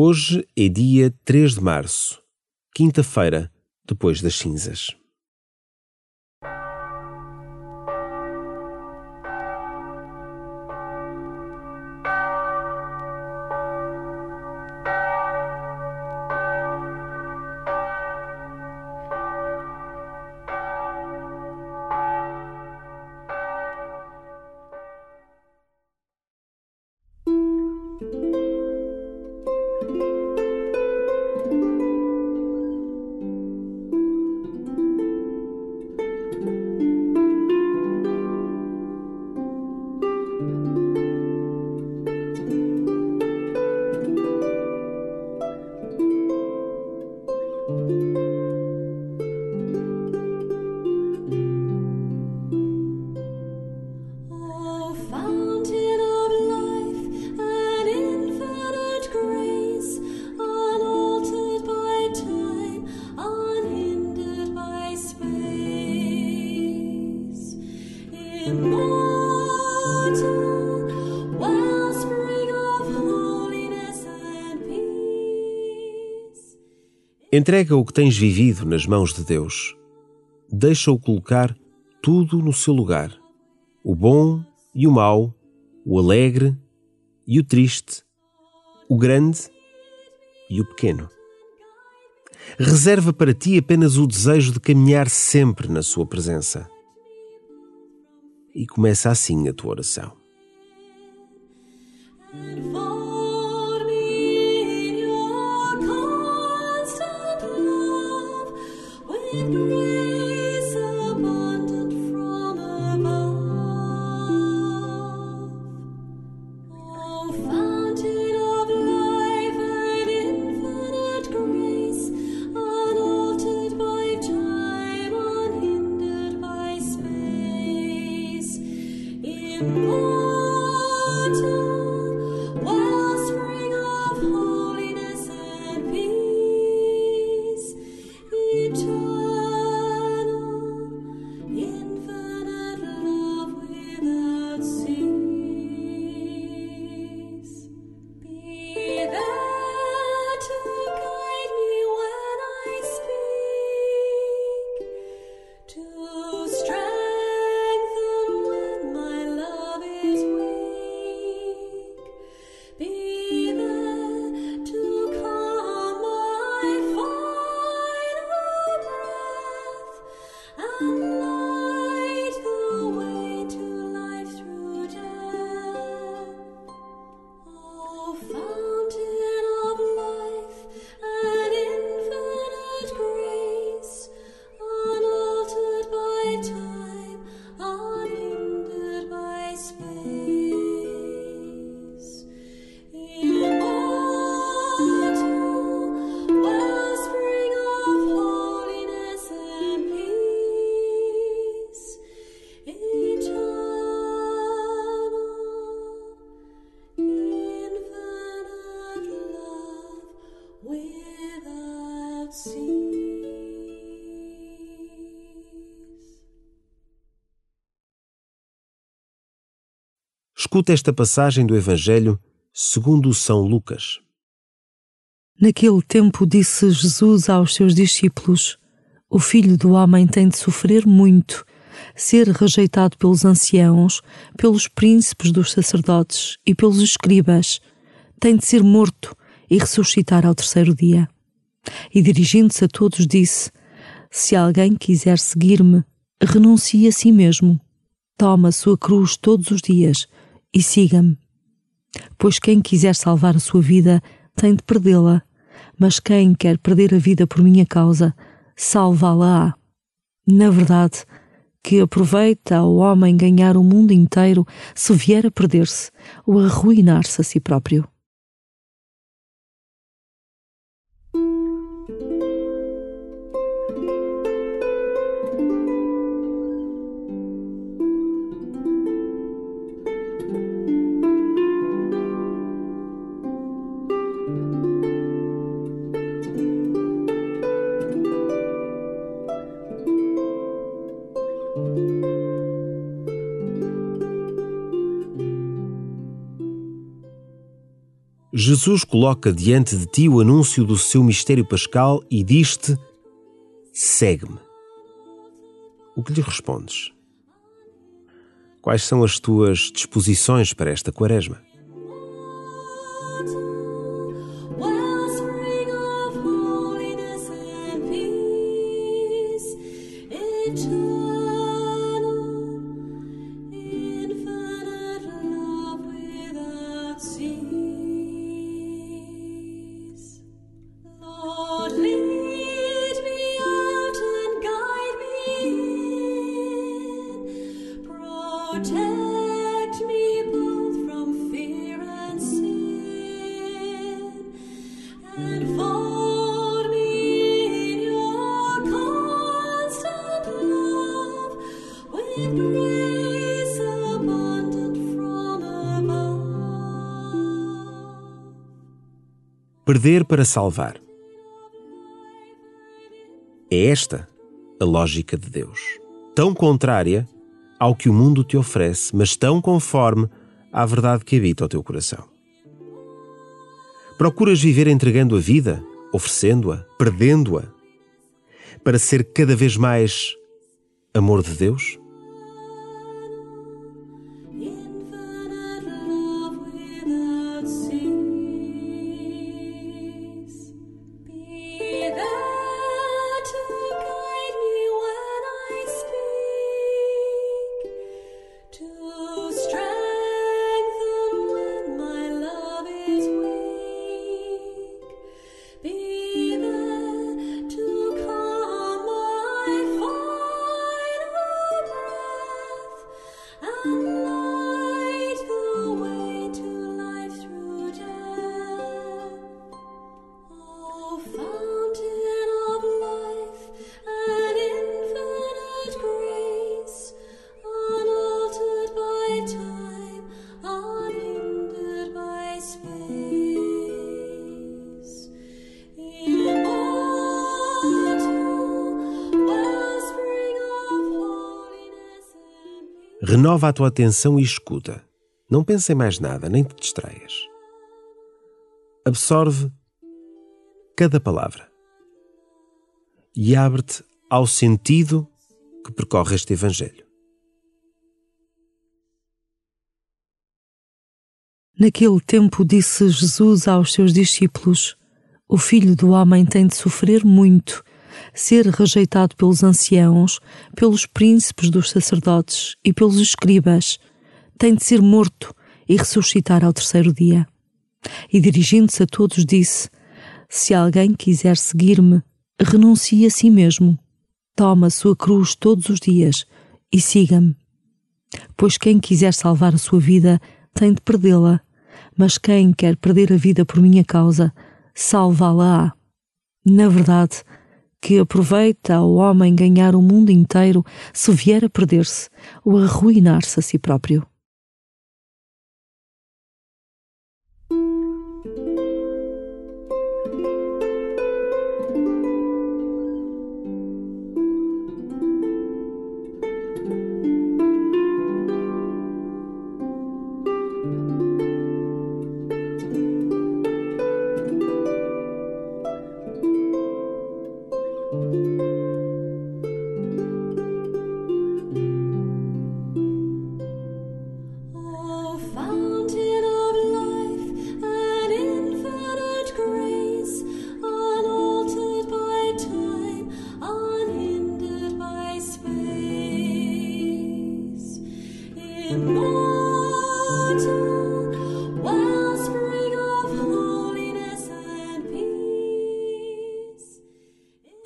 Hoje é dia 3 de março, quinta-feira, depois das cinzas. Entrega o que tens vivido nas mãos de Deus. Deixa-o colocar tudo no seu lugar. O bom e o mau, o alegre e o triste, o grande e o pequeno. Reserva para ti apenas o desejo de caminhar sempre na sua presença. E começa assim a tua oração. You. Escuta esta passagem do Evangelho segundo São Lucas. Naquele tempo disse Jesus aos seus discípulos: O filho do homem tem de sofrer muito, ser rejeitado pelos anciãos, pelos príncipes dos sacerdotes e pelos escribas, tem de ser morto e ressuscitar ao terceiro dia. E dirigindo-se a todos, disse: Se alguém quiser seguir-me, renuncie a si mesmo, toma sua cruz todos os dias e siga-me. Pois quem quiser salvar a sua vida tem de perdê-la, mas quem quer perder a vida por minha causa, salvá-la-á. Na verdade, que aproveita ao homem ganhar o mundo inteiro se vier a perder-se ou a arruinar-se a si próprio. Jesus coloca diante de ti o anúncio do seu mistério pascal e diz-te: segue-me. O que lhe respondes? Quais são as tuas disposições para esta quaresma? Perder para salvar. É esta a lógica de Deus. Tão contrária ao que o mundo te oferece, mas tão conforme à verdade que habita o teu coração. Procuras viver entregando a vida, oferecendo-a, perdendo-a, para ser cada vez mais amor de Deus? Bye. Renova a tua atenção e escuta. Não pense em mais nada, nem te distraias. Absorve cada palavra e abre-te ao sentido que percorre este Evangelho. Naquele tempo disse Jesus aos seus discípulos: O filho do homem tem de sofrer muito, ser rejeitado pelos anciãos, pelos príncipes dos sacerdotes e pelos escribas, tem de ser morto e ressuscitar ao terceiro dia. E dirigindo-se a todos, disse: Se alguém quiser seguir-me, renuncie a si mesmo, toma a sua cruz todos os dias e siga-me. Pois quem quiser salvar a sua vida tem de perdê-la, mas quem quer perder a vida por minha causa, salvá-la-á. Na verdade, que aproveita ao homem ganhar o mundo inteiro se vier a perder-se ou a arruinar-se a si próprio.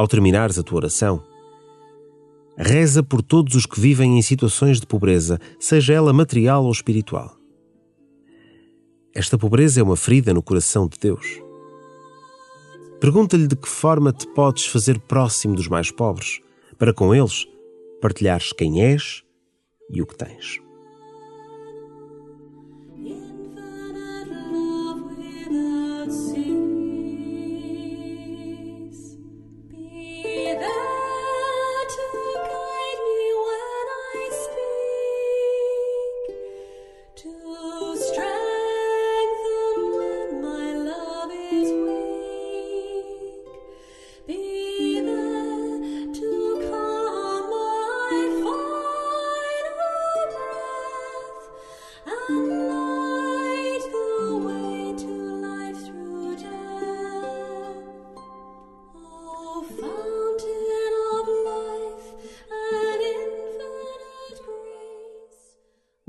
Ao terminares a tua oração, reza por todos os que vivem em situações de pobreza, seja ela material ou espiritual. Esta pobreza é uma ferida no coração de Deus. Pergunta-lhe de que forma te podes fazer próximo dos mais pobres, para com eles partilhares quem és e o que tens.